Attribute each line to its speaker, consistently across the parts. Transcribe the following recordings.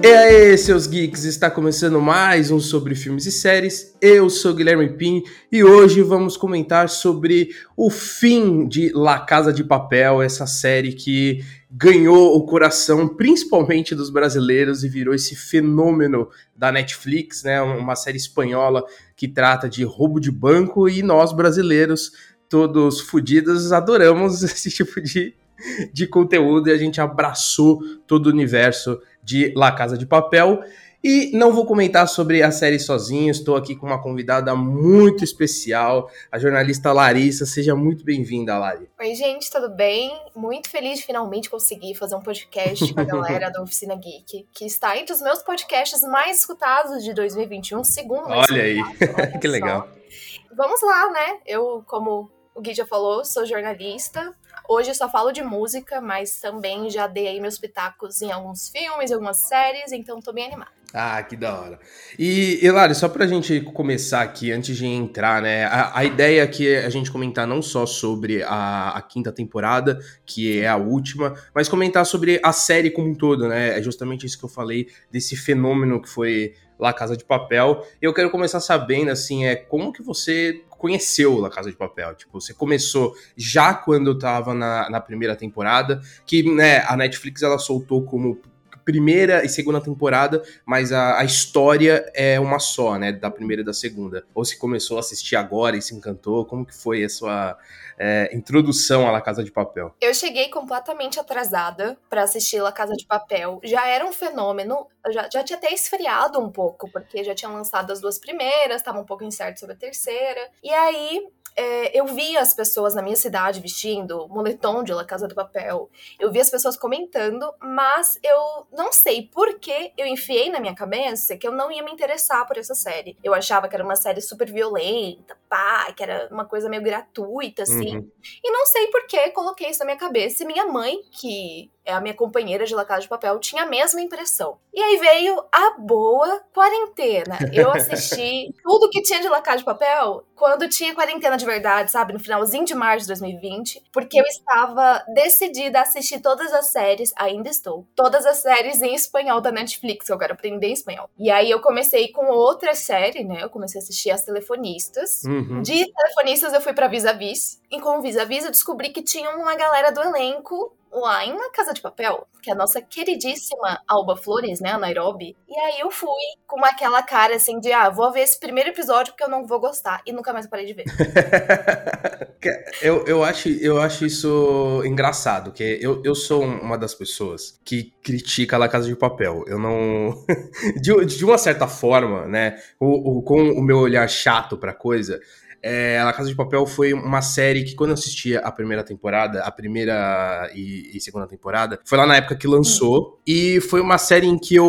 Speaker 1: E aí, seus geeks, está começando mais um sobre filmes e séries. Eu sou Guilherme Pim e hoje vamos comentar sobre o fim de La Casa de Papel, essa série que ganhou o coração principalmente dos brasileiros e virou esse fenômeno da Netflix, né? Uma série espanhola que trata de roubo de banco e nós brasileiros, todos fodidos, adoramos esse tipo de de conteúdo e a gente abraçou todo o universo de La Casa de Papel. E não vou comentar sobre a série sozinho, estou aqui com uma convidada muito especial, a jornalista Larissa. Seja muito bem-vinda, Lari.
Speaker 2: Oi, gente, tudo bem? Muito feliz de finalmente conseguir fazer um podcast com a galera da Oficina Geek, que está entre os meus podcasts mais escutados de 2021, segundo
Speaker 1: Olha aí, que legal.
Speaker 2: Vamos lá, né? Eu, como o Gui já falou, sou jornalista, Hoje só falo de música, mas também já dei aí meus pitacos em alguns filmes, algumas séries, então tô bem animada.
Speaker 1: Ah, que da hora. E, Hilário, só pra gente começar aqui, antes de entrar, né? A, a ideia aqui é a gente comentar não só sobre a, a, quinta temporada, que é a última, mas comentar sobre a série como um todo, né? É justamente isso que eu falei, desse fenômeno que foi La Casa de Papel. Eu quero começar sabendo, assim, é como que você conheceu La Casa de Papel? Tipo, você começou já quando estava na, na primeira temporada, que né, a Netflix ela soltou como primeira e segunda temporada, mas a, a, história é uma só, né? Da primeira e da segunda. Ou se começou a assistir agora e se encantou, como que foi a sua é, introdução à La Casa de Papel?
Speaker 2: Eu cheguei completamente atrasada para assistir La Casa de Papel. Já era um fenômeno, já, já tinha até esfriado um pouco, porque já tinha lançado as duas primeiras, estava um pouco incerto sobre a terceira. E aí é, eu via as pessoas na minha cidade vestindo moletom de La Casa do Papel. Eu vi as pessoas comentando, mas eu não sei por que eu enfiei na minha cabeça que eu não ia me interessar por essa série. Eu achava que era uma série super violenta, pá, que era uma coisa meio gratuita, assim. Uhum. E não sei por que coloquei isso na minha cabeça. E minha mãe, que a minha companheira de La Casa de Papel, tinha a mesma impressão. E aí veio a boa quarentena. Eu assisti tudo que tinha de La Casa de Papel quando tinha quarentena de verdade, sabe? No finalzinho de março de 2020. Porque eu estava decidida a assistir todas as séries, ainda estou, todas as séries em espanhol da Netflix, que eu quero aprender espanhol. E aí eu comecei com outra série, né? Eu comecei a assistir As Telefonistas. Uhum. De Telefonistas eu fui pra Vis a Vis. E com o Vis a Vis eu descobri que tinha uma galera do elenco lá em Casa de Papel, que é a nossa queridíssima Alba Flores, né, a Nairobi. E aí eu fui com aquela cara assim de, ah, vou ver esse primeiro episódio porque eu não vou gostar. E nunca mais parei de ver.
Speaker 1: eu, eu, acho, eu acho isso engraçado, que eu, eu sou uma das pessoas que critica La Casa de Papel. Eu não... de, de uma certa forma, né, o, o, com o meu olhar chato pra coisa... É, Casa de Papel foi uma série que, quando eu assistia a primeira temporada, a primeira e, e segunda temporada, foi lá na época que lançou. E foi uma série em que eu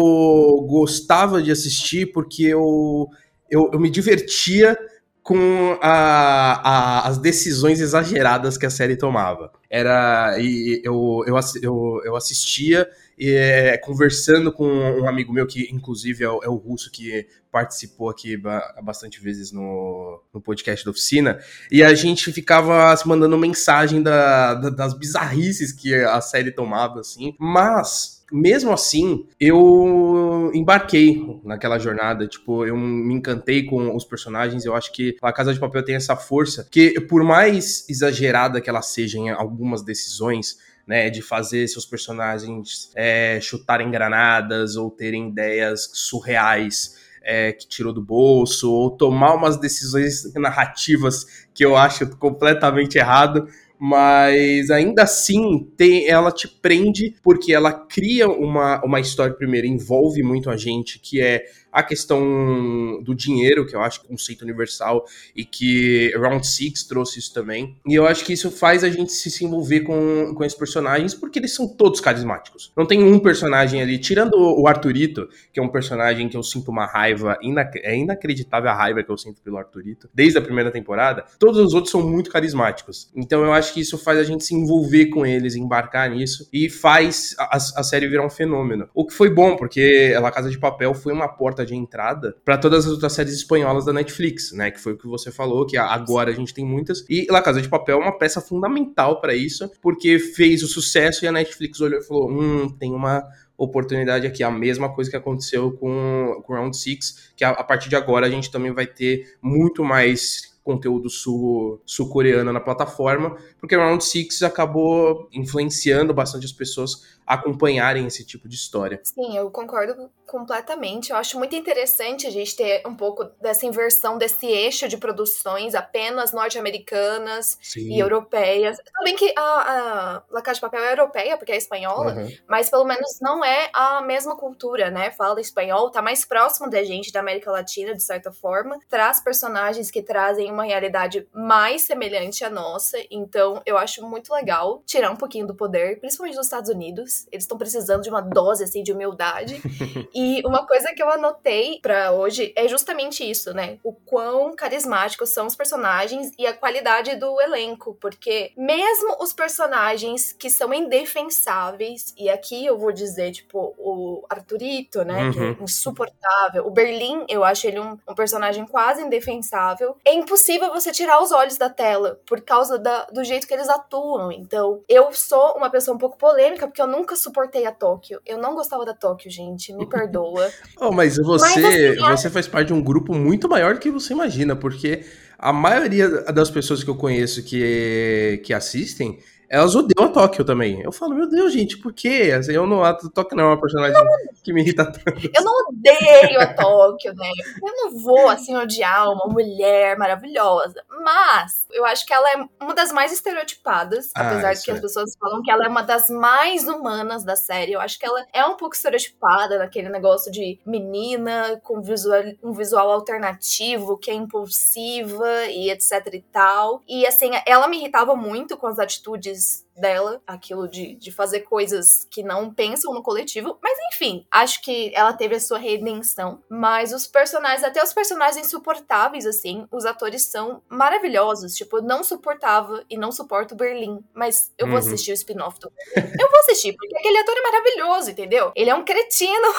Speaker 1: gostava de assistir porque eu, eu, eu me divertia com a, a, as decisões exageradas que a série tomava. Era. E eu, eu, eu, eu assistia é, conversando com um amigo meu, que inclusive é o, é o russo que participou aqui bastante vezes no, no podcast da oficina, e a gente ficava se mandando mensagem da, da, das bizarrices que a série tomava, assim, mas mesmo assim, eu embarquei naquela jornada. Tipo, eu me encantei com os personagens. Eu acho que a Casa de Papel tem essa força que, por mais exagerada que ela seja em algumas decisões, né, de fazer seus personagens é, chutarem granadas ou terem ideias surreais é, que tirou do bolso, ou tomar umas decisões narrativas que eu acho completamente errado, mas ainda assim tem, ela te prende porque ela cria uma, uma história primeiro, envolve muito a gente, que é a questão do dinheiro, que eu acho que é um conceito universal e que Round Six trouxe isso também. E eu acho que isso faz a gente se envolver com, com esses personagens porque eles são todos carismáticos. Não tem um personagem ali, tirando o Arthurito, que é um personagem que eu sinto uma raiva, inac é inacreditável a raiva que eu sinto pelo Arthurito, desde a primeira temporada, todos os outros são muito carismáticos. Então eu acho que isso faz a gente se envolver com eles, embarcar nisso e faz a, a série virar um fenômeno. O que foi bom, porque La Casa de Papel foi uma porta porta de entrada para todas as outras séries espanholas da Netflix, né? Que foi o que você falou, que agora a gente tem muitas. E La Casa de Papel é uma peça fundamental para isso, porque fez o sucesso e a Netflix olhou e falou: hum, tem uma oportunidade aqui. A mesma coisa que aconteceu com o Round 6, que a, a partir de agora a gente também vai ter muito mais conteúdo sul-coreano na plataforma, porque o Round 6 acabou influenciando bastante as pessoas acompanharem esse tipo de história.
Speaker 2: Sim, eu concordo completamente. Eu acho muito interessante a gente ter um pouco dessa inversão desse eixo de produções apenas norte-americanas e europeias. Bem que a, a La Casa de Papel é europeia, porque é espanhola, uhum. mas pelo menos não é a mesma cultura, né? Fala espanhol, tá mais próximo da gente, da América Latina, de certa forma. Traz personagens que trazem uma realidade mais semelhante à nossa. Então, eu acho muito legal tirar um pouquinho do poder, principalmente nos Estados Unidos eles estão precisando de uma dose assim de humildade. e uma coisa que eu anotei para hoje é justamente isso, né? O quão carismáticos são os personagens e a qualidade do elenco, porque mesmo os personagens que são indefensáveis, e aqui eu vou dizer, tipo, o Arthurito, né, uhum. que é uhum. insuportável, o Berlim, eu acho ele um, um, personagem quase indefensável. É impossível você tirar os olhos da tela por causa da, do jeito que eles atuam. Então, eu sou uma pessoa um pouco polêmica, porque eu nunca suportei a Tóquio. Eu não gostava da Tóquio, gente. Me perdoa.
Speaker 1: oh, mas você, mas, assim, você faz parte de um grupo muito maior do que você imagina, porque a maioria das pessoas que eu conheço que, que assistem elas odeiam a Tóquio também. Eu falo, meu Deus, gente, por quê? Assim, eu não, a Tóquio não é uma personagem não, que me irrita tanto.
Speaker 2: Eu não odeio a Tóquio, né? Eu não vou, assim, odiar uma mulher maravilhosa. Mas, eu acho que ela é uma das mais estereotipadas, ah, apesar de que é. as pessoas falam que ela é uma das mais humanas da série. Eu acho que ela é um pouco estereotipada naquele negócio de menina com visual, um visual alternativo, que é impulsiva e etc e tal. E, assim, ela me irritava muito com as atitudes is dela, aquilo de, de fazer coisas que não pensam no coletivo. Mas enfim, acho que ela teve a sua redenção. Mas os personagens, até os personagens insuportáveis, assim, os atores são maravilhosos. Tipo, eu não suportava e não suporto Berlim. Mas eu vou uhum. assistir o spin-off do Eu vou assistir, porque aquele ator é maravilhoso, entendeu? Ele é um cretino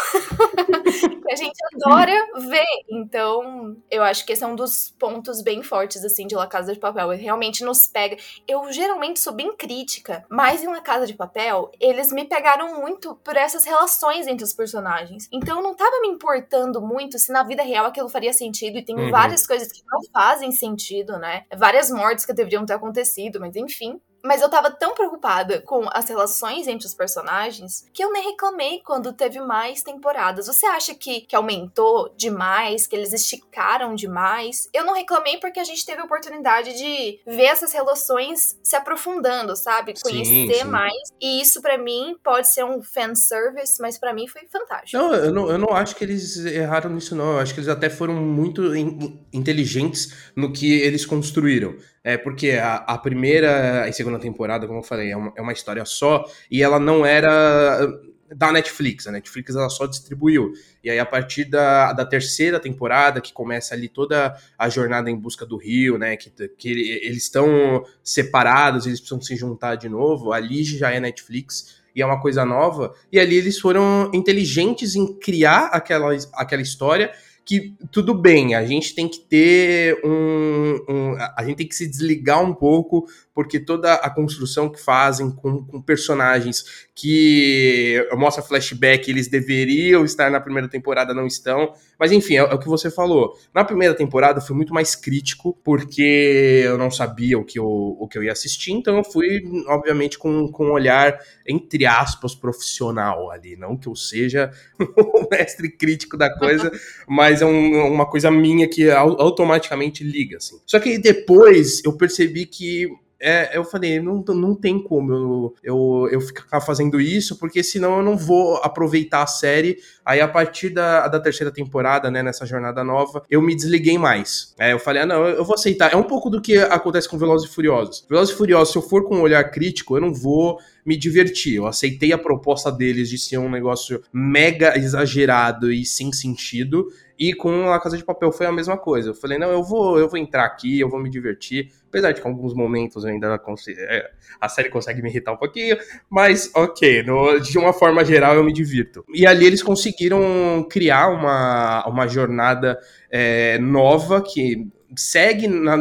Speaker 2: que a gente adora ver. Então, eu acho que esse é um dos pontos bem fortes, assim, de La Casa de Papel. Ele realmente nos pega. Eu geralmente sou bem crítica, mas em La Casa de Papel, eles me pegaram muito por essas relações entre os personagens. Então eu não tava me importando muito se na vida real aquilo faria sentido, e tem uhum. várias coisas que não fazem sentido, né? Várias mortes que deveriam ter acontecido, mas enfim. Mas eu tava tão preocupada com as relações entre os personagens que eu nem reclamei quando teve mais temporadas. Você acha que, que aumentou demais, que eles esticaram demais? Eu não reclamei porque a gente teve a oportunidade de ver essas relações se aprofundando, sabe? Conhecer sim, sim. mais. E isso para mim pode ser um fanservice, mas para mim foi fantástico.
Speaker 1: Não eu, não, eu não acho que eles erraram nisso, não. Eu acho que eles até foram muito in, inteligentes no que eles construíram. É porque a, a, primeira e segunda temporada, como eu falei, é uma, é uma, história só e ela não era da Netflix. A Netflix ela só distribuiu. E aí, a partir da, da terceira temporada, que começa ali toda a jornada em busca do Rio, né? Que, que eles estão separados, eles precisam se juntar de novo. Ali já é Netflix e é uma coisa nova. E ali eles foram inteligentes em criar aquela, aquela história que tudo bem, a gente tem que ter um, um, A gente tem que se desligar um pouco porque toda a construção que fazem com, com personagens que mostra flashback, eles deveriam estar na primeira temporada, não estão. Mas enfim, é, é, o que você falou. Na primeira temporada eu fui muito mais crítico, porque eu não sabia o que eu, o que eu ia assistir, então eu fui, obviamente, com, com um olhar, entre aspas, profissional ali. Não que eu seja o mestre crítico da coisa, mas é um, uma coisa minha que automaticamente liga, assim. Só que depois eu percebi que é, eu falei, não, não tem como eu, eu, eu ficar fazendo isso, porque senão eu não vou aproveitar a série. Aí, a partir da, da terceira temporada, né, nessa jornada nova, eu me desliguei mais. É, eu falei, ah, não, eu vou aceitar. É um pouco do que acontece com Velozes e Furiosos. Velozes e Furiosos, se eu for com um olhar crítico, eu não vou me divertir. Eu aceitei a proposta deles de ser um negócio mega exagerado e sem sentido. E com a Casa de Papel foi a mesma coisa. Eu falei, não, eu vou, eu vou entrar aqui, eu vou me divertir. Apesar de que em alguns momentos ainda é, a série consegue me irritar um pouquinho, mas ok, no, de uma forma geral eu me divirto. E ali eles conseguiram criar uma, uma jornada é, nova que segue na,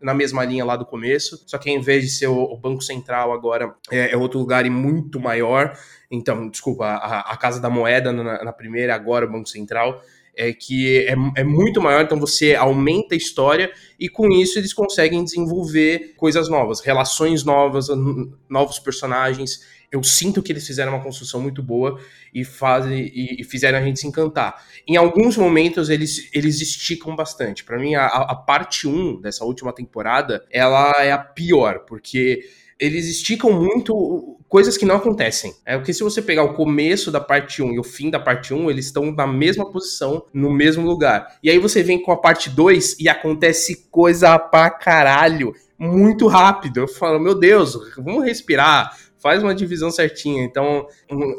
Speaker 1: na mesma linha lá do começo, só que em vez de ser o, o Banco Central agora é, é, outro lugar e muito maior. Então, desculpa, a, a Casa da Moeda na, na primeira, agora o Banco Central é que é, é, muito maior, então você aumenta a história e com isso eles conseguem desenvolver coisas novas, relações novas, novos personagens. Eu sinto que eles fizeram uma construção muito boa e, fazem, e, e fizeram a gente se encantar. Em alguns momentos eles, eles esticam bastante. Para mim, a, a parte 1 dessa última temporada, ela é a pior, porque eles esticam muito coisas que não acontecem. É porque se você pegar o começo da parte 1 e o fim da parte 1, eles estão na mesma posição, no mesmo lugar. E aí você vem com a parte 2 e acontece coisa pra caralho muito rápido. Eu falo, meu Deus, vamos respirar faz uma divisão certinha. Então,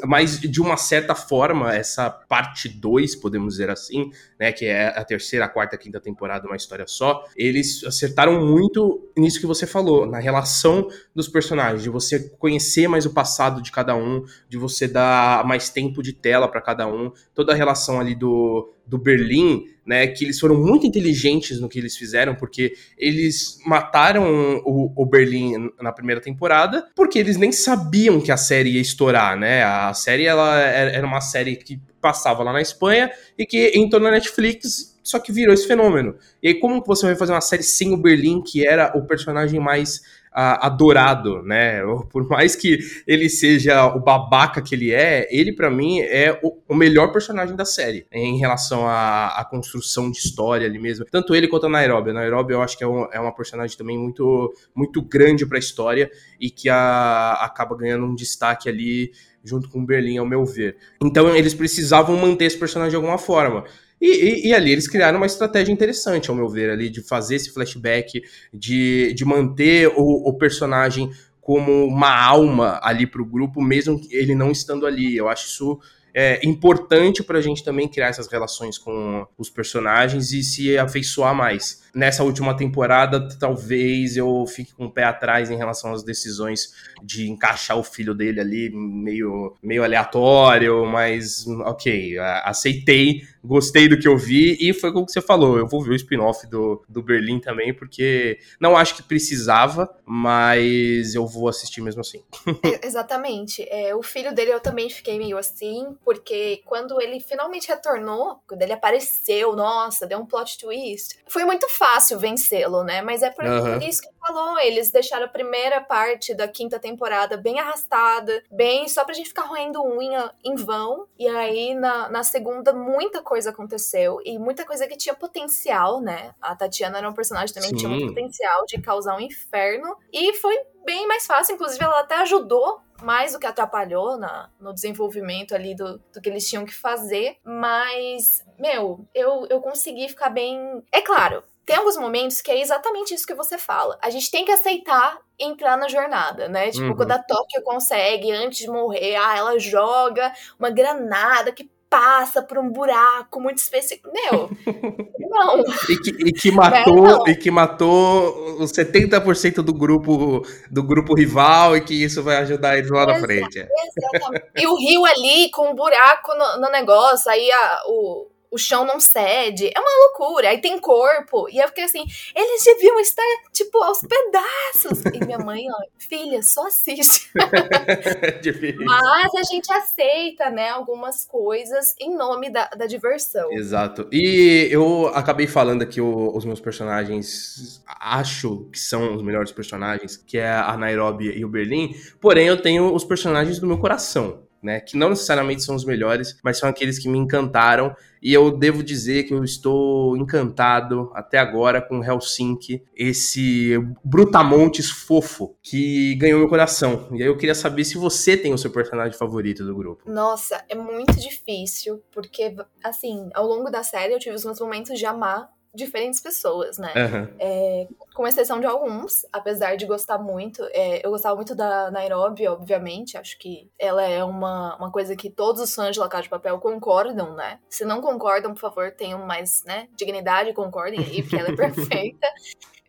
Speaker 1: mas de uma certa forma, essa parte 2, podemos dizer assim, né, que é a terceira, a quarta, a quinta temporada, uma história só, eles acertaram muito nisso que você falou, na relação dos personagens, de você conhecer mais o passado de cada um, de você dar mais tempo de tela para cada um, toda a relação ali do, do Berlim né, que eles foram muito inteligentes no que eles fizeram, porque eles mataram o, o, Berlim na primeira temporada, porque eles nem sabiam que a série ia estourar, né? A série ela era uma série que passava lá na Espanha e que entrou na Netflix, só que virou esse fenômeno. E aí, como você vai fazer uma série sem o Berlim, que era o personagem mais adorado, né? Por mais que ele seja o babaca que ele é, ele para mim é o, o, melhor personagem da série em relação à, construção de história ali mesmo. Tanto ele quanto a Nairobi. A Nairobi eu acho que é, um, é uma personagem também muito, muito grande para a história e que a, acaba ganhando um destaque ali junto com o Berlim, ao meu ver. Então eles precisavam manter esse personagem de alguma forma. E, e, e, ali eles criaram uma estratégia interessante, ao meu ver, ali, de fazer esse flashback, de, de manter o, o personagem como uma alma ali para o grupo, mesmo ele não estando ali. Eu acho isso é importante para a gente também criar essas relações com os personagens e se afeiçoar mais. Nessa última temporada, talvez eu fique com o pé atrás em relação às decisões de encaixar o filho dele ali, meio, meio aleatório, mas ok, aceitei, gostei do que eu vi e foi como você falou, eu vou ver o spin-off do, do Berlim também, porque não acho que precisava, mas eu vou assistir mesmo assim.
Speaker 2: É, exatamente. É, o filho dele eu também fiquei meio assim, porque quando ele finalmente retornou, quando ele apareceu, nossa, deu um plot twist, foi muito fácil vencê-lo, né? Mas é por, uhum. isso que falou, eles deixaram a primeira parte da quinta temporada bem arrastada, bem só pra gente ficar roendo unha em vão, e aí na, na segunda muita coisa aconteceu, e muita coisa que tinha potencial, né? A Tatiana era um personagem também Sim. que tinha muito potencial de causar um inferno, e foi bem mais fácil, inclusive ela até ajudou mais do que atrapalhou na, no desenvolvimento ali do, do que eles tinham que fazer. Mas, meu, eu, eu consegui ficar bem. É claro, tem alguns momentos que é exatamente isso que você fala. A gente tem que aceitar entrar na jornada, né? Tipo, uhum. quando a Tóquio consegue, antes de morrer, ah, ela joga uma granada que passa por um buraco muito específico. Meu, não.
Speaker 1: E que, e que matou, é, e que matou os 70% do grupo do grupo rival e que isso vai ajudar eles lá na frente.
Speaker 2: Exatamente. E o rio ali com um buraco no, no negócio, aí a, o o chão não cede. É uma loucura. Aí tem corpo. E eu fiquei assim, eles deviam estar, tipo, aos pedaços. E minha mãe, ó, filha, só assiste. Mas a gente aceita, né, algumas coisas em nome da, da diversão.
Speaker 1: Exato. E eu acabei falando aqui o, os meus personagens, acho que são os melhores personagens, que é a Nairobi e o Berlim. Porém, eu tenho os personagens do meu coração né? Que não necessariamente são os melhores, mas são aqueles que me encantaram. E eu devo dizer que eu estou encantado até agora com Helsinki, esse brutamontes fofo que ganhou meu coração. E aí eu queria saber se você tem o seu personagem favorito do grupo.
Speaker 2: Nossa, é muito difícil, porque, assim, ao longo da série eu tive os meus momentos de amar diferentes pessoas, né? Uhum. É, com exceção de alguns, apesar de gostar muito. É, eu gostava muito da Nairobi, obviamente. Acho que ela é uma, uma coisa que todos os fãs de La Casa de Papel concordam, né? Se não concordam, por favor, tenham mais né, dignidade e concordem aí, porque ela é perfeita.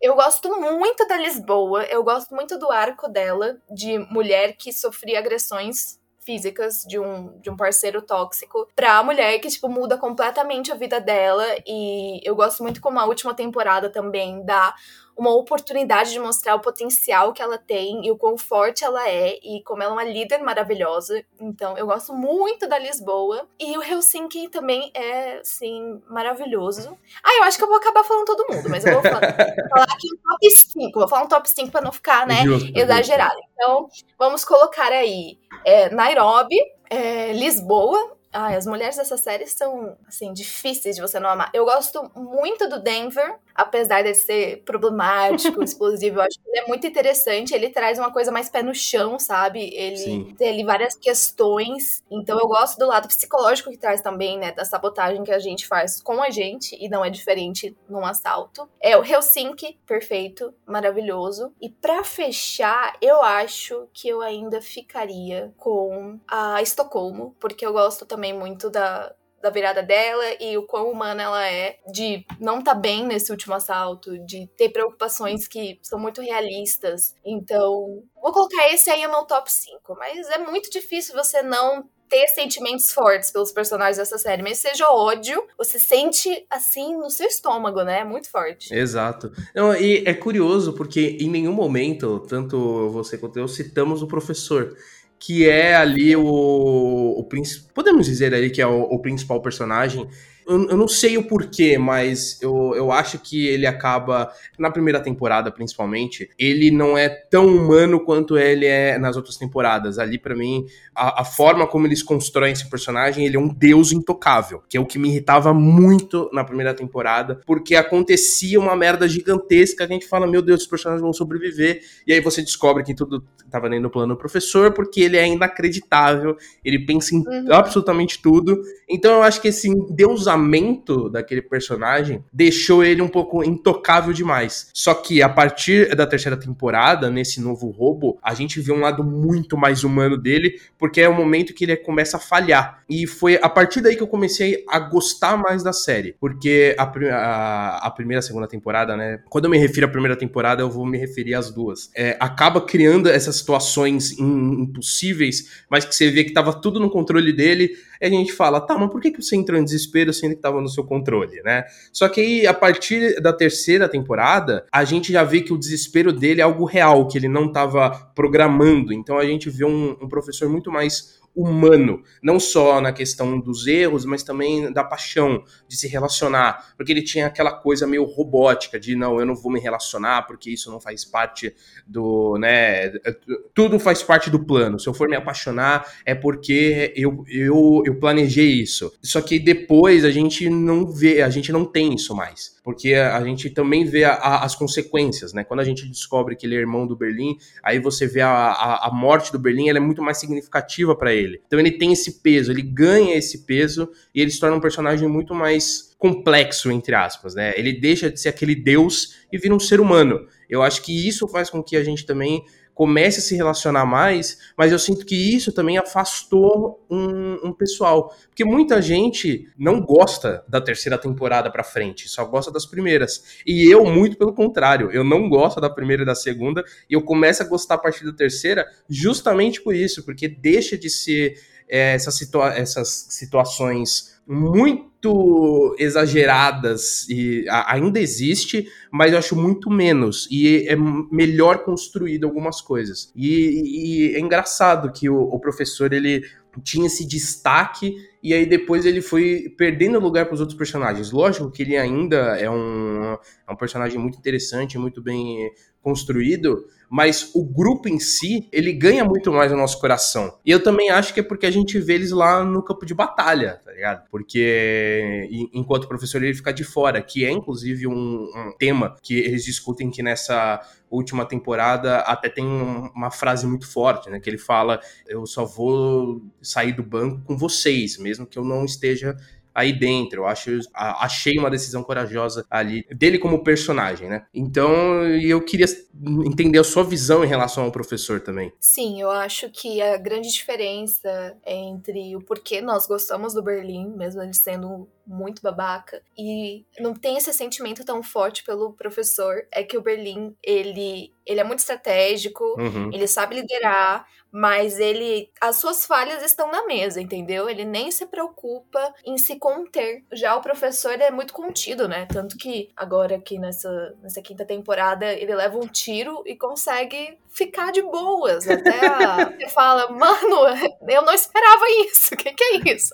Speaker 2: Eu gosto muito da Lisboa, eu gosto muito do arco dela, de mulher que sofria agressões físicas de um, de um parceiro tóxico pra mulher que, tipo, muda completamente a vida dela. E eu gosto muito como a última temporada também dá uma oportunidade de mostrar o potencial que ela tem e o quão forte ela é e como ela é uma líder maravilhosa. Então, eu gosto muito da Lisboa. E o Helsinki também é, assim, maravilhoso. Ah, eu acho que eu vou acabar falando todo mundo, mas eu vou falar, falar aqui um top 5. Vou falar um top 5 para não ficar, né, Justo, exagerado. Então, vamos colocar aí é, Nairobi, é, Lisboa, Ai, as mulheres dessa série são, assim, difíceis de você não amar. Eu gosto muito do Denver, apesar de ser problemático, explosivo. Eu acho que ele é muito interessante. Ele traz uma coisa mais pé no chão, sabe? Ele Sim. tem ali várias questões. Então eu gosto do lado psicológico que traz também, né? Da sabotagem que a gente faz com a gente e não é diferente num assalto. É o Helsinki, perfeito, maravilhoso. E para fechar, eu acho que eu ainda ficaria com a Estocolmo, porque eu gosto também também muito da, da virada dela e o quão humana ela é de não estar tá bem nesse último assalto, de ter preocupações que são muito realistas. Então, vou colocar esse aí no meu top 5, mas é muito difícil você não ter sentimentos fortes pelos personagens dessa série, mas seja ódio, você sente assim no seu estômago, né? Muito forte.
Speaker 1: Exato. Não, e é curioso porque em nenhum momento, tanto você quanto eu, citamos o professor que é ali o, o podemos dizer ali que é o, o principal personagem eu, eu, não sei o porquê, mas eu, eu acho que ele acaba, na primeira temporada principalmente, ele não é tão humano quanto ele é nas outras temporadas. Ali, para mim, a, a, forma como eles constroem esse personagem, ele é um deus intocável, que é o que me irritava muito na primeira temporada, porque acontecia uma merda gigantesca, a gente fala, meu Deus, os personagens vão sobreviver, e aí você descobre que tudo tava dentro do plano do professor, porque ele é inacreditável, ele pensa em uhum. absolutamente tudo. Então eu acho que esse endeusamento daquele personagem deixou ele um pouco intocável demais. Só que a partir da terceira temporada, nesse novo roubo, a gente vê um lado muito mais humano dele, porque é o momento que ele começa a falhar. E foi a partir daí que eu comecei a gostar mais da série. Porque a, a, a primeira a segunda temporada, né? Quando eu me refiro à primeira temporada, eu vou me referir às duas. É, acaba criando essas situações impossíveis, mas que você vê que tava tudo no controle dele. E a gente fala, tá, mas por que, que você entrou em desespero sendo que estava no seu controle, né? Só que aí, a partir da terceira temporada, a gente já vê que o desespero dele é algo real, que ele não estava programando. Então a gente vê um, um professor muito mais humano, não só na questão dos erros, mas também da paixão de se relacionar, porque ele tinha aquela coisa meio robótica de não, eu não vou me relacionar porque isso não faz parte do, né, tudo faz parte do plano. Se eu for me apaixonar é porque eu, eu, eu planejei isso. Só que depois a gente não vê, a gente não tem isso mais porque a gente também vê a, a, as consequências, né? Quando a gente descobre que ele é irmão do Berlim, aí você vê a, a morte do Berlim, ela é muito mais significativa para ele. Então ele tem esse peso, ele ganha esse peso e ele se torna um personagem muito mais complexo, entre aspas, né? Ele deixa de ser aquele deus e vira um ser humano. Eu acho que isso faz com que a gente também comece a se relacionar mais, mas eu sinto que isso também afastou um, um, pessoal. Porque muita gente não gosta da terceira temporada pra frente, só gosta das primeiras. E eu, muito pelo contrário, eu não gosto da primeira e da segunda, e eu começo a gostar a partir da terceira justamente por isso, porque deixa de ser é, essas, situa essas situações muito exageradas e ainda existe, mas eu acho muito menos e é melhor construído algumas coisas. E, e é engraçado que o, o professor ele tinha esse destaque e aí depois ele foi perdendo lugar para os outros personagens. Lógico que ele ainda é um, é um personagem muito interessante, muito bem construído, mas o grupo em si, ele ganha muito mais no nosso coração. E eu também acho que é porque a gente vê eles lá no campo de batalha, tá ligado? Porque enquanto o professor ele fica de fora, que é inclusive um, um tema que eles discutem que nessa última temporada até tem uma frase muito forte, né? Que ele fala: Eu só vou sair do banco com vocês, mesmo que eu não esteja aí dentro. Eu acho, achei uma decisão corajosa ali dele como personagem, né? Então, eu queria entender a sua visão em relação ao professor também.
Speaker 2: Sim, eu acho que a grande diferença entre o porquê nós gostamos do Berlim, mesmo ele sendo muito babaca e não tem esse sentimento tão forte pelo professor, é que o Berlim, ele ele é muito estratégico, uhum. ele sabe liderar, mas ele as suas falhas estão na mesa, entendeu? Ele nem se preocupa em se conter. Já o professor é muito contido, né? Tanto que agora aqui nessa, nessa quinta temporada ele leva um tiro e consegue ficar de boas. Até a, você fala, mano, eu não esperava isso. O que, que é isso?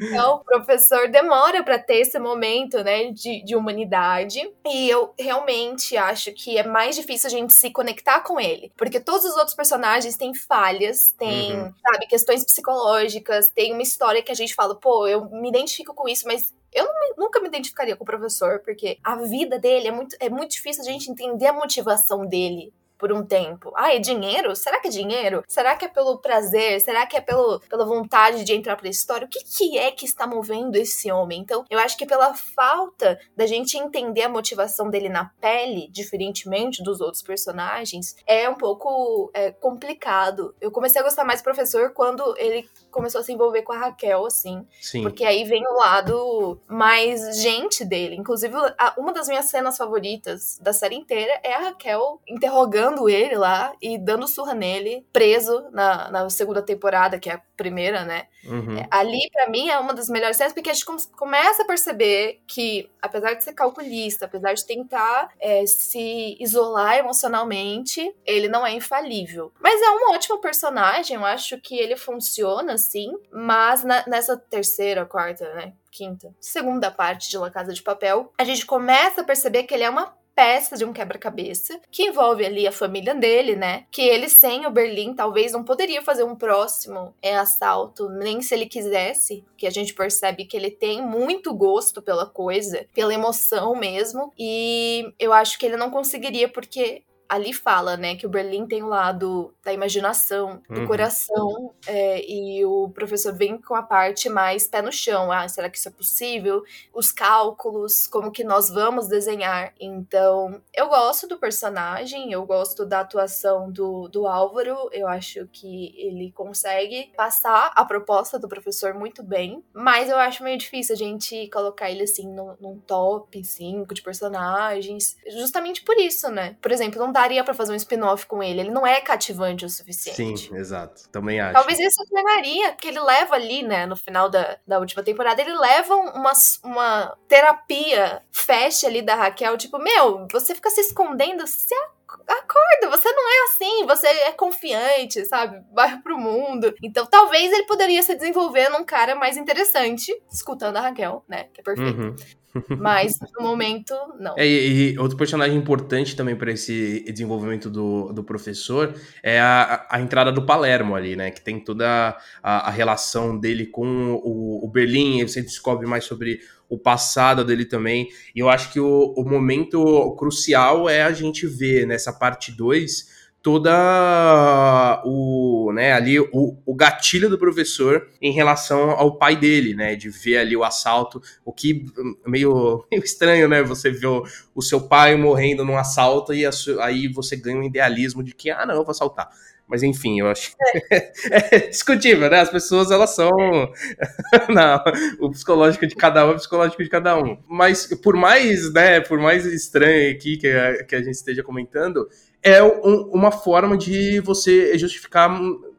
Speaker 2: Então, o professor demora para ter esse momento, né, de, de humanidade. E eu realmente acho que é mais difícil a gente se conectar com ele. Porque todos os outros personagens têm falhas, têm, uhum. sabe, questões psicológicas, tem uma história que a gente fala, pô, eu me identifico com isso, mas eu nunca me identificaria com o professor, porque a vida dele é muito, é muito difícil a gente entender a motivação dele por um tempo. Ah, é dinheiro? Será que é dinheiro? Será que é pelo prazer? Será que é pelo, pela vontade de entrar pra história? O que, que é que está movendo esse homem? Então, eu acho que pela falta da gente entender a motivação dele na pele, diferentemente dos outros personagens, é um pouco é, complicado. Eu comecei a gostar mais do professor quando ele começou a se envolver com a Raquel, assim. Sim. Porque aí vem o lado mais gente dele. Inclusive, uma das minhas cenas favoritas da série inteira é a Raquel interrogando ele lá e dando surra nele, preso na, na segunda temporada, que é a primeira, né? Uhum. É, ali, para mim, é uma das melhores cenas, porque a gente começa a perceber que, apesar de ser calculista, apesar de tentar é, se isolar emocionalmente, ele não é infalível. Mas é um ótimo personagem, eu acho que ele funciona, assim, mas na, nessa terceira, quarta, né? Quinta, segunda parte de La Casa de Papel, a gente começa a perceber que ele é uma peça de um quebra-cabeça que envolve ali a família dele, né? Que ele sem o Berlim talvez não poderia fazer um próximo é, assalto, nem se ele quisesse, que a gente percebe que ele tem muito gosto pela coisa, pela emoção mesmo, e eu acho que ele não conseguiria porque ali fala, né, que o Berlim tem o lado da imaginação, do uhum. coração, é, e o professor vem com a parte mais pé no chão. Ah, será que isso é possível? Os cálculos, como que nós vamos desenhar. Então, eu gosto do personagem, eu gosto da atuação do, do Álvaro, eu acho que ele consegue passar a proposta do professor muito bem, mas eu acho meio difícil a gente colocar ele, assim, num, num top 5 de personagens, justamente por isso, né? Por exemplo, não daria para fazer um spin-off com ele. Ele não é cativante o suficiente.
Speaker 1: Sim, exato. Também acho.
Speaker 2: Talvez isso pegaria, porque ele leva ali, né, no final da, da última temporada, ele leva uma, uma terapia fecha ali da Raquel, tipo, meu, você fica se escondendo, se acorda, você não é assim, você é confiante, sabe? Vai pro mundo. Então, talvez ele poderia se desenvolver num cara mais interessante, escutando a Raquel, né? Que é perfeito. Uhum. Mas no momento, não.
Speaker 1: É, e, outro personagem importante também para esse desenvolvimento do, do professor é a, a entrada do Palermo ali, né? Que tem toda a, a relação dele com o, o Berlim, você descobre mais sobre o passado dele também. E eu acho que o, o momento crucial é a gente ver nessa parte 2 toda o, né, ali o, o gatilho do professor em relação ao pai dele, né, de ver ali o assalto, o que meio, meio estranho, né, você vê o, o seu pai morrendo num assalto e a, aí você ganha um idealismo de que, ah, não, eu vou assaltar. Mas enfim, eu acho é. é discutível, né? As pessoas, elas são. Não, o psicológico de cada um é o psicológico de cada um. Mas por mais, né, por mais estranho aqui que a, que a gente esteja comentando, é um, uma forma de você justificar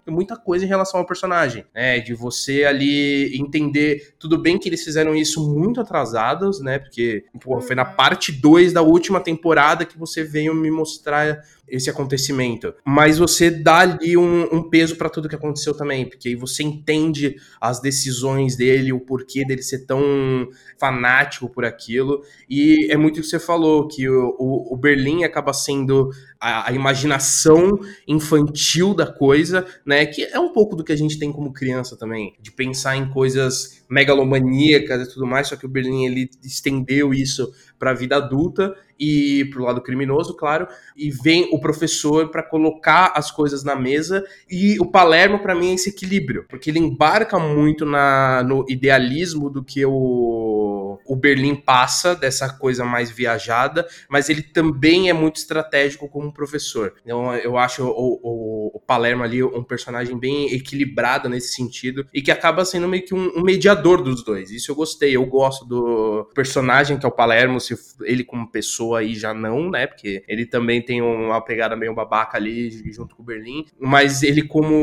Speaker 1: muita coisa em relação ao personagem, né? De você ali entender, tudo bem que eles fizeram isso muito atrasados, né? Porque pô, foi na uhum. parte 2 da última temporada que você veio me mostrar esse acontecimento. Mas você dá ali um, um peso para tudo que aconteceu também, porque aí você entende as decisões dele, o porquê dele ser tão fanático por aquilo. E é muito o que você falou, que o, o, o Berlim acaba sendo a, a, imaginação infantil da coisa, né? Que é um pouco do que a gente tem como criança também, de pensar em coisas megalomaníacas e tudo mais, só que o Berlim ele estendeu isso para a vida adulta e para o lado criminoso, claro, e vem o professor para colocar as coisas na mesa e o Palermo para mim é esse equilíbrio, porque ele embarca muito na, no idealismo do que o o, o Berlim passa dessa coisa mais viajada, mas ele também é muito estratégico como professor. Então eu acho o, o, o Palermo ali um personagem bem equilibrado nesse sentido e que acaba sendo meio que um, um, mediador dos dois. Isso eu gostei. Eu gosto do personagem que é o Palermo, se ele como pessoa aí já não, né? Porque ele também tem uma pegada meio babaca ali junto com o Berlim, mas ele como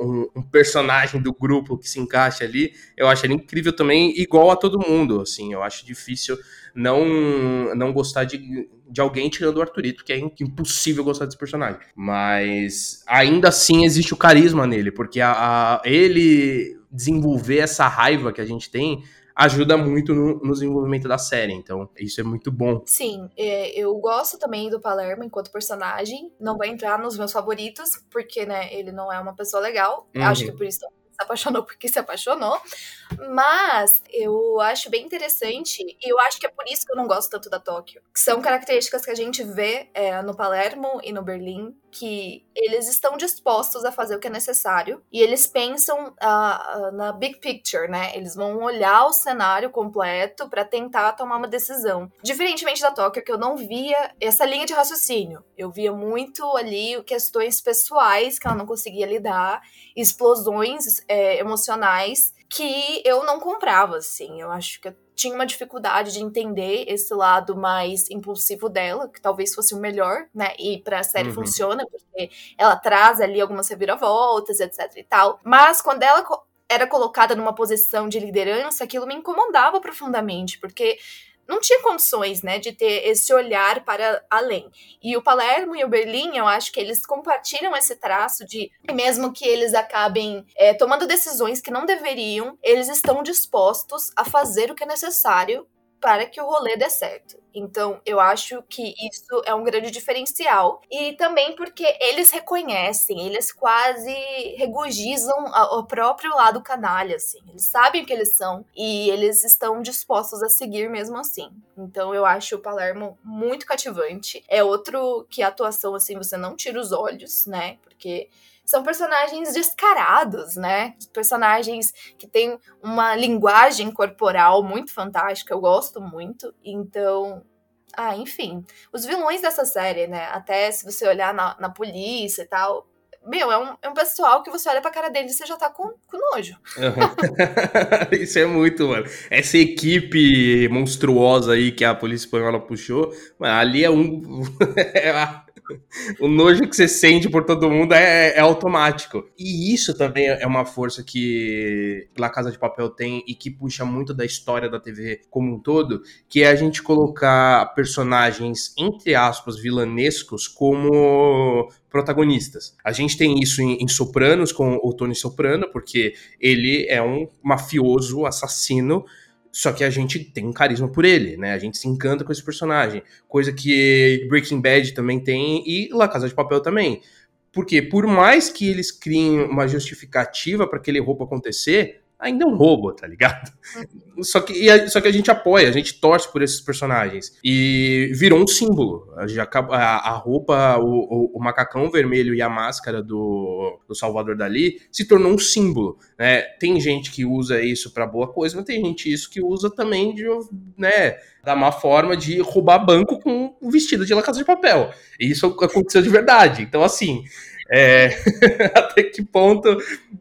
Speaker 1: um, um personagem do grupo que se encaixa ali, eu acho ele incrível também, igual a todo mundo, assim. Eu acho difícil não não gostar de, de alguém tirando o Arthurito, que é impossível gostar desse personagem. Mas ainda assim existe o carisma nele, porque a, a ele desenvolver essa raiva que a gente tem ajuda muito no, no, desenvolvimento da série. Então, isso é muito bom.
Speaker 2: Sim, é, eu gosto também do Palermo enquanto personagem. Não vai entrar nos meus favoritos, porque, né, ele não é uma pessoa legal. Uhum. Acho que por isso se apaixonou porque se apaixonou. Mas eu acho bem interessante, e eu acho que é por isso que eu não gosto tanto da Tóquio. Que são características que a gente vê é, no Palermo e no Berlim, que eles estão dispostos a fazer o que é necessário e eles pensam uh, na big picture, né? Eles vão olhar o cenário completo para tentar tomar uma decisão. Diferentemente da Tóquio, que eu não via essa linha de raciocínio. Eu via muito ali questões pessoais que ela não conseguia lidar, explosões é, emocionais que eu não comprava, assim. Eu acho que eu tinha uma dificuldade de entender esse lado mais impulsivo dela, que talvez fosse o melhor, né? E pra série uhum. funciona, porque ela traz ali algumas reviravoltas, etc e tal. Mas quando ela era colocada numa posição de liderança, aquilo me incomodava profundamente, porque não tinha condições, né, de ter esse olhar para além. E o Palermo e o Berlim, eu acho que eles compartilham esse traço de, mesmo que eles acabem é, tomando decisões que não deveriam, eles estão dispostos a fazer o que é necessário para que o rolê dê certo. Então, eu acho que isso é um grande diferencial. E também porque eles reconhecem, eles quase regurgizam o próprio lado canalha, assim. Eles sabem o que eles são e eles estão dispostos a seguir mesmo assim. Então, eu acho o Palermo muito cativante. É outro que a atuação, assim, você não tira os olhos, né? Porque são personagens descarados, né? Personagens que têm uma linguagem corporal muito fantástica, eu gosto muito. Então, ah, enfim. Os vilões dessa série, né? Até se você olhar na, na polícia e tal, meu, é um, é um pessoal que você olha pra cara deles e você já tá com, com nojo.
Speaker 1: Uhum. Isso é muito, mano. Essa equipe monstruosa aí que a polícia espanhola puxou, mano, ali é um. É o nojo que você sente por todo mundo é, é, automático. E isso também é uma força que La Casa de Papel tem e que puxa muito da história da TV como um todo, que é a gente colocar personagens, entre aspas, vilanescos como protagonistas. A gente tem isso em, em, Sopranos com o Tony Soprano, porque ele é um mafioso assassino só que a gente tem um carisma por ele, né? A gente se encanta com esse personagem. Coisa que Breaking Bad também tem e La Casa de Papel também. Porque por mais que eles criem uma justificativa para aquele roubo acontecer, ainda é um roubo, tá ligado? Só que, a, só que a gente apoia, a gente torce por esses personagens. E virou um símbolo. A, a, a roupa, o, o, o, macacão vermelho e a máscara do, do Salvador Dali se tornou um símbolo. Né? Tem gente que usa isso para boa coisa, mas tem gente isso que usa também de, né, da má forma de roubar banco com o vestido de La Casa de Papel. E isso aconteceu de verdade. Então, assim, é, até que ponto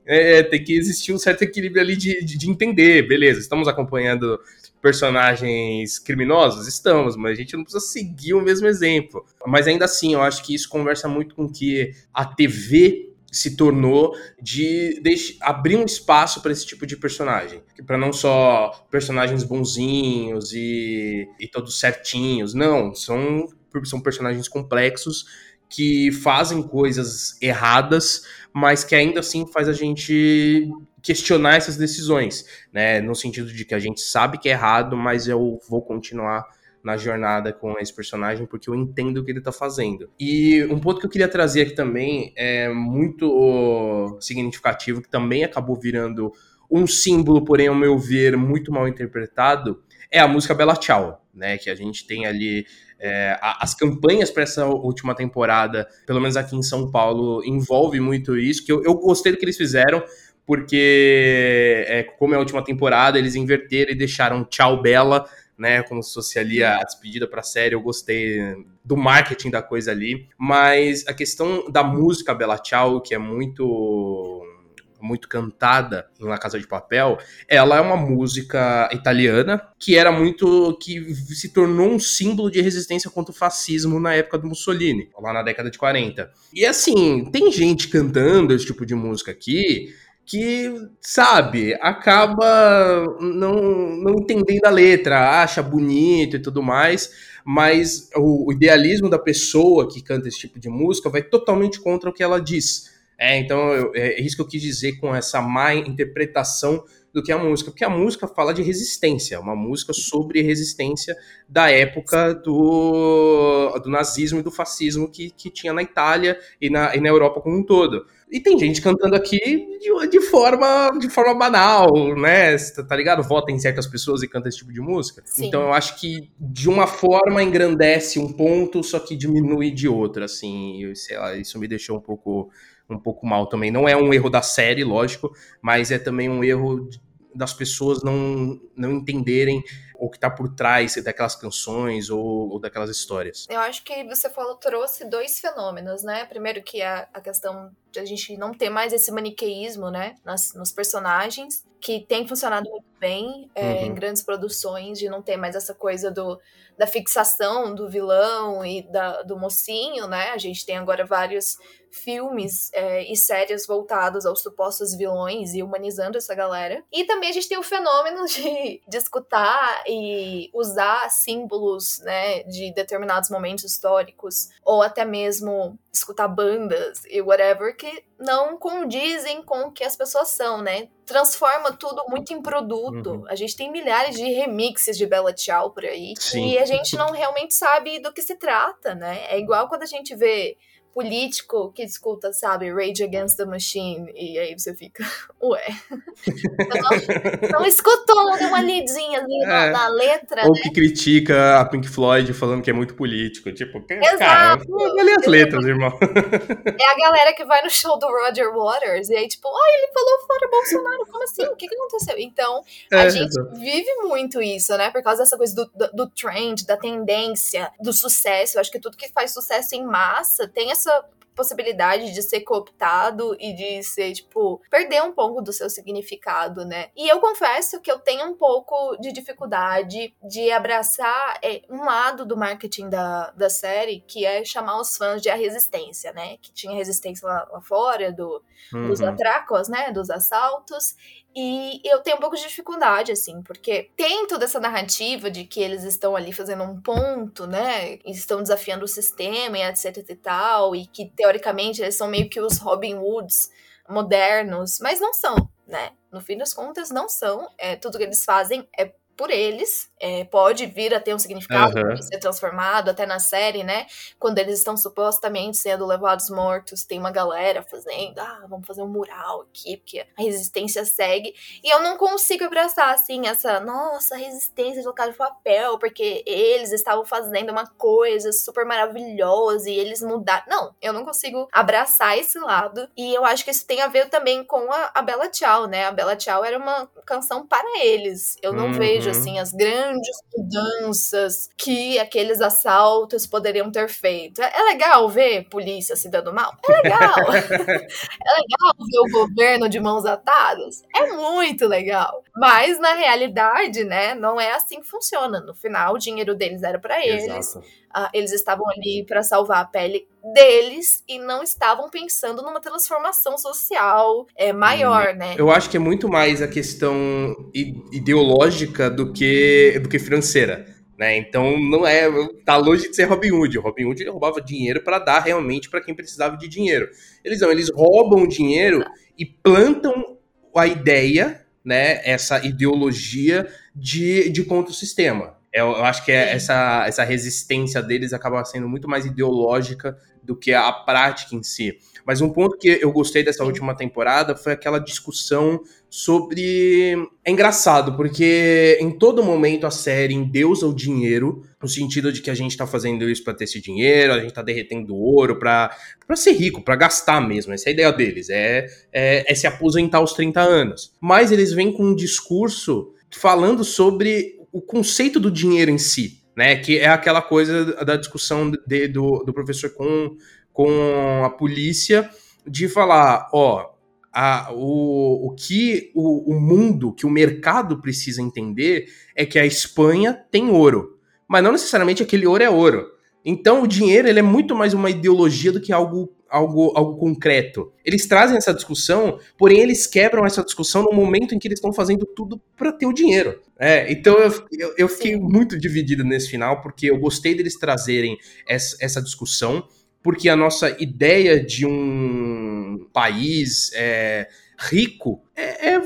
Speaker 1: é, tem que existir um certo equilíbrio ali de, de, de, entender, beleza, estamos acompanhando personagens criminosos? Estamos, mas a gente não precisa seguir o mesmo exemplo. Mas ainda assim, eu acho que isso conversa muito com que a TV se tornou de, de abrir um espaço para esse tipo de personagem, para não só personagens bonzinhos e, e todos certinhos, não, são são personagens complexos que fazem coisas erradas, mas que ainda assim faz a gente questionar essas decisões, né? No sentido de que a gente sabe que é errado, mas eu vou continuar na jornada com esse personagem porque eu entendo o que ele tá fazendo. E um ponto que eu queria trazer aqui também é muito significativo, que também acabou virando um símbolo, porém, ao meu ver, muito mal interpretado, é a música Bela Tchau, né? Que a gente tem ali é, as campanhas para essa última temporada, pelo menos aqui em São Paulo, envolve muito isso. Que eu, eu gostei do que eles fizeram, porque, é, como é a última temporada, eles inverteram e deixaram Tchau Bela, né? Como se fosse ali a despedida pra série. Eu gostei do marketing da coisa ali. Mas a questão da música Bela Tchau, que é muito muito cantada em La Casa de Papel, ela é uma música italiana que era muito que se tornou um símbolo de resistência contra o fascismo na época do Mussolini, lá na década de 40. E assim, tem gente cantando esse tipo de música aqui que, sabe, acaba não, não entendendo a letra, acha bonito e tudo mais, mas o, o idealismo da pessoa que canta esse tipo de música vai totalmente contra o que ela diz. É, então eu, é isso que eu quis dizer com essa má interpretação do que a música, porque a música fala de resistência, uma música sobre resistência da época do, do nazismo e do fascismo que, que tinha na Itália e na, e na Europa como um todo. E tem gente cantando aqui de, de, forma, de forma banal, né? Tá ligado? Vota em certas pessoas e canta esse tipo de música. Sim. Então eu acho que de uma forma engrandece um ponto, só que diminui de outra, assim. Sei lá, isso me deixou um pouco um pouco mal também. Não é um erro da série, lógico, mas é também um erro das pessoas não, não entenderem o que está por trás daquelas canções ou, ou, daquelas histórias.
Speaker 2: Eu acho que você falou, trouxe dois fenômenos, né? Primeiro que é a questão de a gente não ter mais esse maniqueísmo, né? Nas, nos personagens, que tem funcionado muito bem é, uhum. em grandes produções, de não ter mais essa coisa do, da fixação do vilão e da, do mocinho, né? A gente tem agora vários filmes é, e séries voltados aos supostos vilões e humanizando essa galera. E também a gente tem o fenômeno de, de escutar e usar símbolos, né, de determinados momentos históricos, ou até mesmo escutar bandas e whatever, que não condizem com o que as pessoas são, né? Transforma tudo muito em produto. Uhum. A gente tem milhares de remixes de Bella Ciao por aí. Sim. E a gente não realmente sabe do que se trata, né? É igual quando a gente vê político que escuta, sabe, Rage Against the Machine, e aí você fica, ué. não, não escutou, deu uma lidinha ali é. na, na, letra.
Speaker 1: Ou
Speaker 2: né?
Speaker 1: que critica a Pink Floyd falando que é muito político. Tipo, Exato. cara, olha as letras, irmão.
Speaker 2: É a galera que vai no show do Roger Waters, e aí, tipo, ah, ele falou fora Bolsonaro, como assim? O que, que aconteceu? Então, a é, gente vive muito isso, né? Por causa dessa coisa do, do, do trend, da tendência, do sucesso. Eu acho que tudo que faz sucesso em massa tem essa essa possibilidade de ser cooptado e de ser, tipo, perder um pouco do seu significado, né? E eu confesso que eu tenho um pouco de dificuldade de abraçar é, um lado do marketing da, da série, que é chamar os fãs de a resistência, né? Que tinha resistência lá, lá fora do, uhum. dos atracos, né? Dos assaltos. E eu tenho um pouco de dificuldade, assim, porque tem toda essa narrativa de que eles estão ali fazendo um ponto, né? Estão desafiando o sistema e etc e tal, e que teoricamente eles são meio que os Robin Hoods modernos, mas não são, né? No fim das contas, não são. É, tudo que eles fazem é por eles, é, pode vir a ter um significado, uhum. ser transformado, até na série, né? Quando eles estão supostamente sendo levados mortos, tem uma galera fazendo, ah, vamos fazer um mural aqui, porque a resistência segue. E eu não consigo abraçar, assim, essa, nossa, resistência de local de papel, porque eles estavam fazendo uma coisa super maravilhosa e eles mudaram. Não, eu não consigo abraçar esse lado. E eu acho que isso tem a ver também com a, a Bela Tchau, né? A Bela Tchau era uma canção para eles. Eu não uhum. vejo, assim, as grandes mudanças que aqueles assaltos poderiam ter feito. É, legal ver polícia se dando mal? É legal. é legal ver o governo de mãos atadas? É muito legal. Mas na realidade, né, não é assim que funciona. No final, o dinheiro deles era para eles. Uh, eles estavam ali para salvar a pele deles e não estavam pensando numa transformação social é, maior, hum, né?
Speaker 1: Eu acho que é muito mais a questão ideológica do que, do que financeira. Né? Então não é tá longe de ser Robin Hood. Robin Hood ele roubava dinheiro para dar realmente para quem precisava de dinheiro. Eles não, eles roubam dinheiro e plantam a ideia, né, essa ideologia de, de contra o sistema. Eu, eu acho que é essa, essa resistência deles acaba sendo muito mais ideológica do que a prática em si. Mas um ponto que eu gostei dessa última temporada foi aquela discussão sobre. É engraçado, porque em todo momento a série endeusa o dinheiro, no sentido de que a gente tá fazendo isso para ter esse dinheiro, a gente tá derretendo ouro para ser rico, para gastar mesmo. Essa é a ideia deles, é, é, é se aposentar aos 30 anos. Mas eles vêm com um discurso falando sobre o conceito do dinheiro em si, né? Que é aquela coisa da discussão de, do, do professor com com a polícia de falar, ó, a, o, o que o, o mundo, que o mercado precisa entender é que a Espanha tem ouro, mas não necessariamente aquele ouro é ouro. Então o dinheiro ele é muito mais uma ideologia do que algo algo, algo concreto. Eles trazem essa discussão, porém eles quebram essa discussão no momento em que eles estão fazendo tudo para ter o dinheiro. É, então eu, eu, eu, fiquei muito dividido nesse final, porque eu gostei deles trazerem essa, essa discussão porque a nossa ideia de um país é, rico é, é,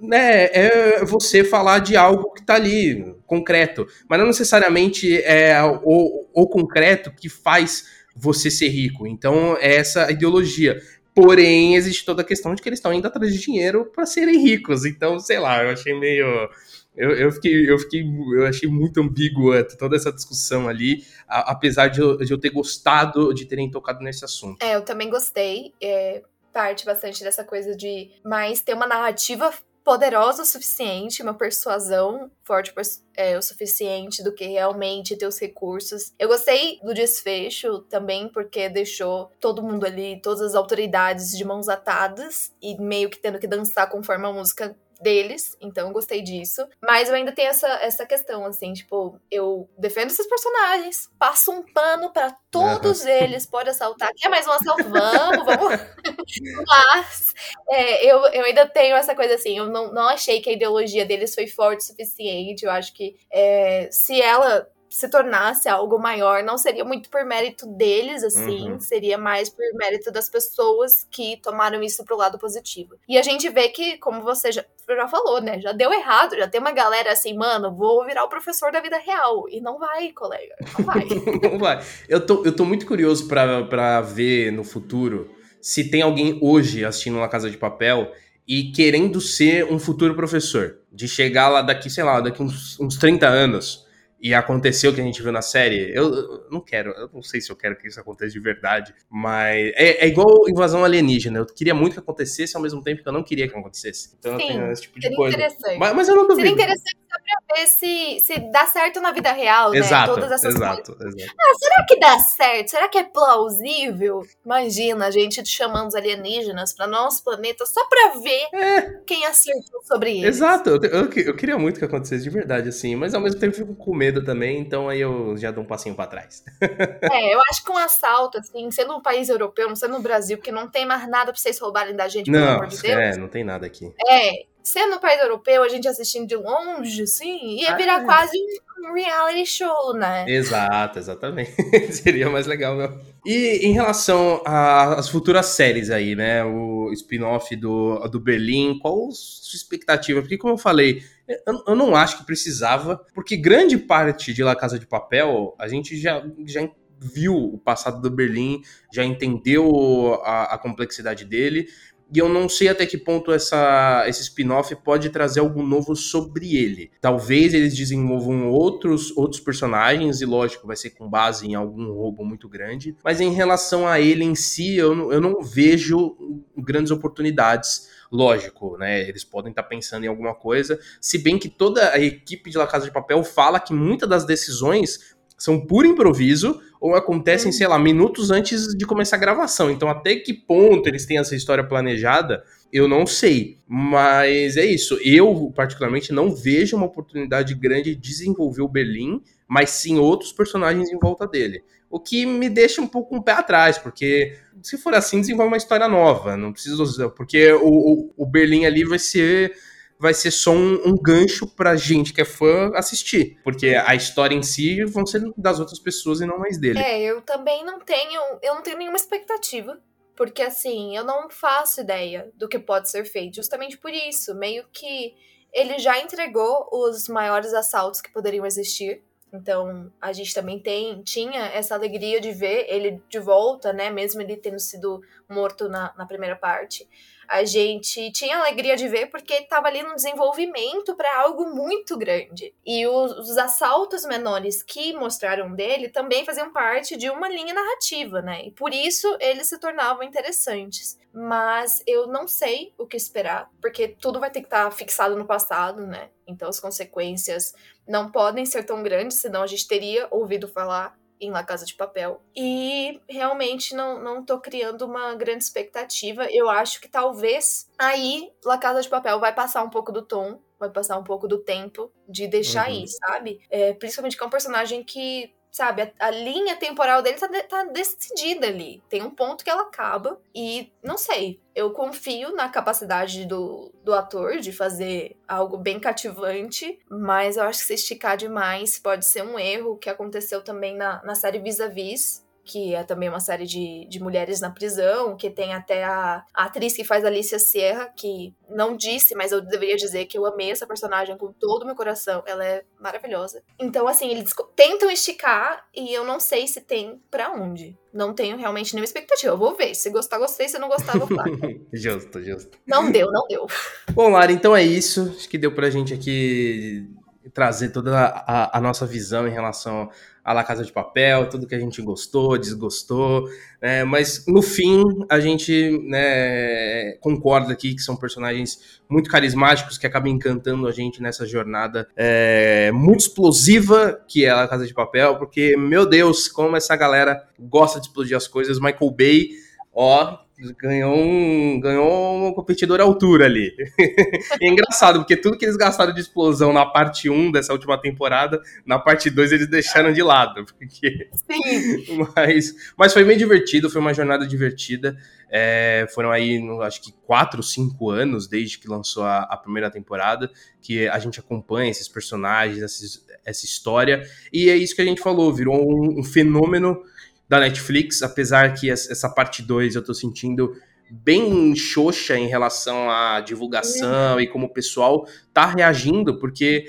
Speaker 1: né, é, você falar de algo que está ali, concreto, mas não necessariamente é o, o concreto que faz você ser rico. Então, é essa ideologia. Porém, existe toda a questão de que eles estão indo atrás de dinheiro para serem ricos. Então, sei lá, eu achei meio eu, eu, fiquei, eu fiquei, eu achei muito ambígua toda essa discussão ali, a, apesar de eu, de eu, ter gostado de terem tocado nesse assunto.
Speaker 2: É, eu também gostei. É, parte bastante dessa coisa de mais ter uma narrativa poderosa o suficiente, uma persuasão forte é, o suficiente do que realmente ter os recursos. Eu gostei do desfecho também, porque deixou todo mundo ali, todas as autoridades de mãos atadas e meio que tendo que dançar conforme a música deles, então eu gostei disso. Mas eu ainda tenho essa, essa questão, assim, tipo, eu defendo esses personagens, passo um pano para todos uhum. eles, pode assaltar. Quer mais um assalto? Vamos, vamos. Mas é, eu, eu ainda tenho essa coisa assim, eu não, não achei que a ideologia deles foi forte o suficiente. Eu acho que é, se ela se tornasse algo maior, não seria muito por mérito deles, assim, uhum. seria mais por mérito das pessoas que tomaram isso pro lado positivo. E a gente vê que, como você já, já falou, né, já deu errado, já tem uma galera assim, mano, vou virar o professor da vida real. E não vai, colega, não vai.
Speaker 1: não vai. Eu tô, eu tô muito curioso para ver no futuro se tem alguém hoje assistindo uma Casa de Papel e querendo ser um futuro professor. De chegar lá daqui, sei lá, daqui uns, uns 30 anos e aconteceu o que a gente viu na série, eu, eu, não quero, eu não sei se eu quero que isso aconteça de verdade, mas é, é, igual invasão alienígena. Eu queria muito que acontecesse ao mesmo tempo que eu não queria que acontecesse. Então Sim, esse tipo de coisa. Mas, mas, eu não duvido.
Speaker 2: Seria interessante pra ver se, se dá certo na vida real, né?
Speaker 1: Exato, Todas essas exato,
Speaker 2: coisas. exato. Ah, será que dá certo? Será que é plausível? Imagina a gente chamando os alienígenas para nosso planeta só pra ver é. quem acertou sobre eles.
Speaker 1: Exato, eu, eu, eu, queria muito que acontecesse de verdade, assim, mas ao mesmo tempo fico com medo também, então aí eu já dou um passinho para trás.
Speaker 2: é, eu acho que um assalto, assim, sendo um país europeu, não sendo no Brasil, porque não tem mais nada pra vocês roubarem da gente,
Speaker 1: pelo não, amor de Deus. É, não tem nada aqui.
Speaker 2: É, sendo um país europeu, a gente assistindo de longe, assim, ia virar ah, quase um reality show, né?
Speaker 1: Exato, exatamente. Seria mais legal mesmo. E em relação às futuras séries aí, né? O spin-off do, do Berlim, qual a sua expectativa? Porque, como eu falei, eu, eu, não acho que precisava, porque grande parte de La Casa de Papel a gente já, já viu o passado do Berlim, já entendeu a, a complexidade dele. E eu não sei até que ponto essa, esse spin-off pode trazer algo novo sobre ele. Talvez eles desenvolvam outros, outros personagens, e lógico, vai ser com base em algum roubo muito grande. Mas em relação a ele em si, eu não, eu não vejo grandes oportunidades. Lógico, né? Eles podem estar pensando em alguma coisa. Se bem que toda a equipe de La Casa de Papel fala que muitas das decisões são por improviso ou acontecem, sei lá, minutos antes de começar a gravação. Então, até que ponto eles têm essa história planejada, eu não sei. Mas é isso. Eu, particularmente, não vejo uma oportunidade grande de desenvolver o Berlim, mas sim outros personagens em volta dele. O que me deixa um pouco um pé atrás, porque se for assim, desenvolve uma história nova. Não preciso. Porque o, o, o Berlim ali vai ser vai ser só um, um, gancho pra gente que é fã assistir. Porque a história em si vão ser das outras pessoas e não mais dele.
Speaker 2: É, eu também não tenho. Eu não tenho nenhuma expectativa. Porque assim, eu não faço ideia do que pode ser feito. Justamente por isso. Meio que ele já entregou os maiores assaltos que poderiam existir Então, a gente também tem, tinha essa alegria de ver ele de volta, né? Mesmo ele tendo sido morto na, na primeira parte a gente tinha alegria de ver porque estava ali no desenvolvimento para algo muito grande. E os, os, assaltos menores que mostraram dele também faziam parte de uma linha narrativa, né? E por isso eles se tornavam interessantes. Mas eu não sei o que esperar, porque tudo vai ter que estar tá fixado no passado, né? Então as consequências não podem ser tão grandes, senão a gente teria ouvido falar em La Casa de Papel. E realmente não, não tô criando uma grande expectativa. Eu acho que talvez aí La Casa de Papel vai passar um pouco do tom, vai passar um pouco do tempo de deixar uhum. aí, sabe? É, principalmente que é um personagem que sabe, a, a, linha temporal dele tá, tá decidida ali. Tem um ponto que ela acaba e não sei. Eu confio na capacidade do, do ator de fazer algo bem cativante, mas eu acho que se esticar demais pode ser um erro que aconteceu também na, na série Vis-a-Vis, que é também uma série de, de mulheres na prisão, que tem até a, a atriz que faz Alicia Sierra, que não disse, mas eu deveria dizer que eu amei essa personagem com todo o meu coração. Ela é maravilhosa. Então, assim, eles tentam esticar e eu não sei se tem para onde. Não tenho realmente nenhuma expectativa. Eu vou ver. Se gostar, gostei. Se não gostar, vou falar.
Speaker 1: justo, justo.
Speaker 2: Não deu, não deu.
Speaker 1: Bom, Lara, então é isso. Acho que deu pra gente aqui trazer toda a, a, nossa visão em relação a La Casa de Papel, tudo que a gente gostou, desgostou, né? mas no fim a gente né, concorda aqui que são personagens muito carismáticos que acabam encantando a gente nessa jornada é, muito explosiva que é a La Casa de Papel, porque, meu Deus, como essa galera gosta de explodir as coisas, Michael Bay, ó, ganhou um, ganhou um competidor à altura ali. é engraçado, porque tudo que eles gastaram de explosão na parte 1 dessa última temporada, na parte 2 eles deixaram de lado. Porque... Sim. Mas, mas foi bem divertido, foi uma jornada divertida. É, foram aí, acho que 4, 5 anos desde que lançou a, a, primeira temporada, que a gente acompanha esses personagens, essa, essa história. E é isso que a gente falou, virou um, um fenômeno da Netflix, apesar que essa parte 2 eu tô sentindo bem xoxa em relação à divulgação uhum. e como o pessoal tá reagindo, porque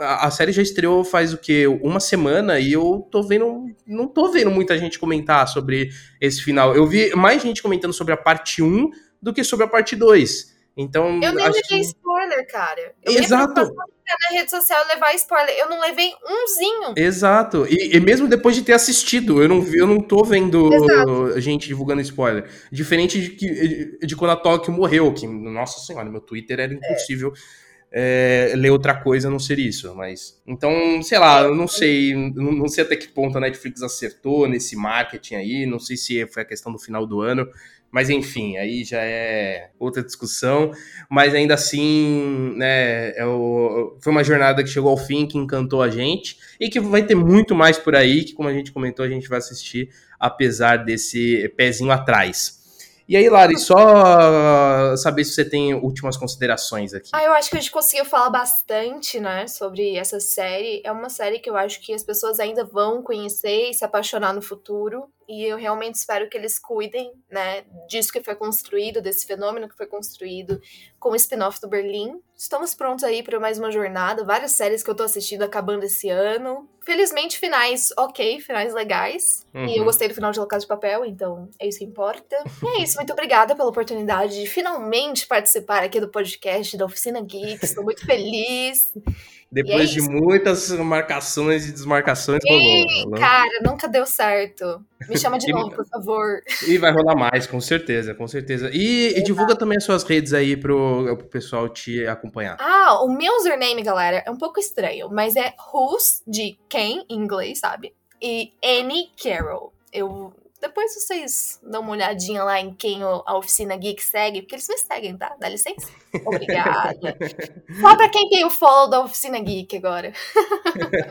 Speaker 1: a, série já estreou faz o que uma semana e eu tô vendo não tô vendo muita gente comentar sobre esse final. Eu vi mais gente comentando sobre a parte 1 do que sobre a parte 2. Então,
Speaker 2: eu nem levei que... spoiler, cara. Eu Exato. na rede social levar spoiler. Eu não levei umzinho.
Speaker 1: Exato. E, e, mesmo depois de ter assistido, eu não, eu não tô vendo Exato. gente divulgando spoiler. Diferente de, que, de quando a Tóquio morreu, que, nossa senhora, meu Twitter era impossível. É. É, ler outra coisa não ser isso, mas então, sei lá, eu não sei, não, não sei até que ponto a Netflix acertou nesse marketing aí, não sei se foi a questão do final do ano, mas enfim, aí já é outra discussão. Mas ainda assim, né, é o, foi uma jornada que chegou ao fim, que encantou a gente e que vai ter muito mais por aí, que como a gente comentou, a gente vai assistir apesar desse pezinho atrás. E aí, Lari, só saber se você tem últimas considerações aqui.
Speaker 2: Ah, eu acho que a gente conseguiu falar bastante, né, sobre essa série. É uma série que eu acho que as pessoas ainda vão conhecer e se apaixonar no futuro. E eu realmente espero que eles cuidem, né, disso que foi construído, desse fenômeno que foi construído com o spin-off do Berlim. Estamos prontos aí para mais uma jornada, várias séries que eu tô assistindo acabando esse ano. Felizmente, finais ok, finais legais. Uhum. E eu uhum. gostei do final de La Casa de Papel, então é isso que importa. E é isso, muito obrigada pela oportunidade de finalmente participar aqui do podcast da Oficina Geek. Estou muito feliz.
Speaker 1: Depois é de muitas marcações e desmarcações,
Speaker 2: Ei, rolou. Né? Cara, nunca deu certo. Me chama de novo, por favor.
Speaker 1: E vai rolar mais, com certeza, com certeza. E, e divulga também as suas redes aí pro, pro pessoal te acompanhar.
Speaker 2: Ah, o meu username, galera, é um pouco estranho, mas é Who's de quem, em inglês, sabe? E Annie Carroll. Eu depois vocês dão uma olhadinha lá em quem a Oficina Geek segue, porque eles me seguem, tá? Dá licença. Obrigada. Só pra quem tem o follow da Oficina Geek agora.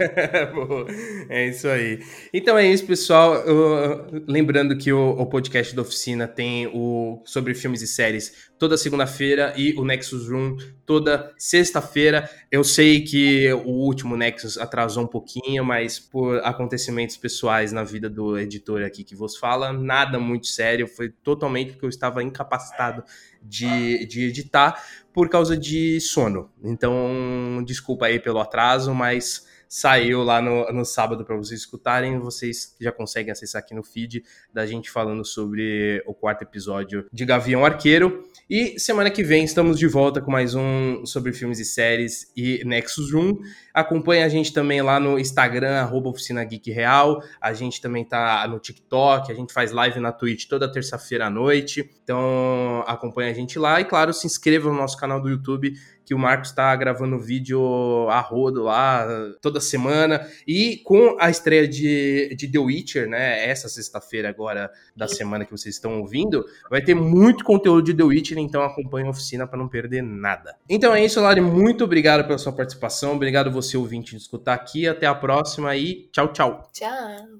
Speaker 1: é isso aí. Então é isso, pessoal. Eu, lembrando que o, o, podcast da Oficina tem o sobre filmes e séries toda segunda-feira e o Nexus Room toda sexta-feira. Eu sei que o último Nexus atrasou um pouquinho, mas por acontecimentos pessoais na vida do editor aqui que vos fala, nada muito sério, foi totalmente porque eu estava incapacitado de, de editar por causa de sono. Então, desculpa aí pelo atraso, mas saiu lá no, no sábado para vocês escutarem. Vocês já conseguem acessar aqui no feed da gente falando sobre o quarto episódio de Gavião Arqueiro. E semana que vem estamos de volta com mais um sobre filmes e séries e Nexus Room. Acompanhe a gente também lá no Instagram, arroba Oficina Geek Real. A gente também tá no TikTok, a gente faz live na Twitch toda terça-feira à noite. Então acompanhe a gente lá e, claro, se inscreva no nosso canal do YouTube que o Marcos está gravando vídeo a rodo lá toda semana. E com a estreia de, de The Witcher, né? Essa sexta-feira agora da semana que vocês estão ouvindo, vai ter muito conteúdo de The Witcher, então acompanhe a oficina para não perder nada. Então é isso, Lari. Muito obrigado pela sua participação. Obrigado você, ouvinte, de escutar aqui. Até a próxima e tchau, tchau.
Speaker 2: Tchau.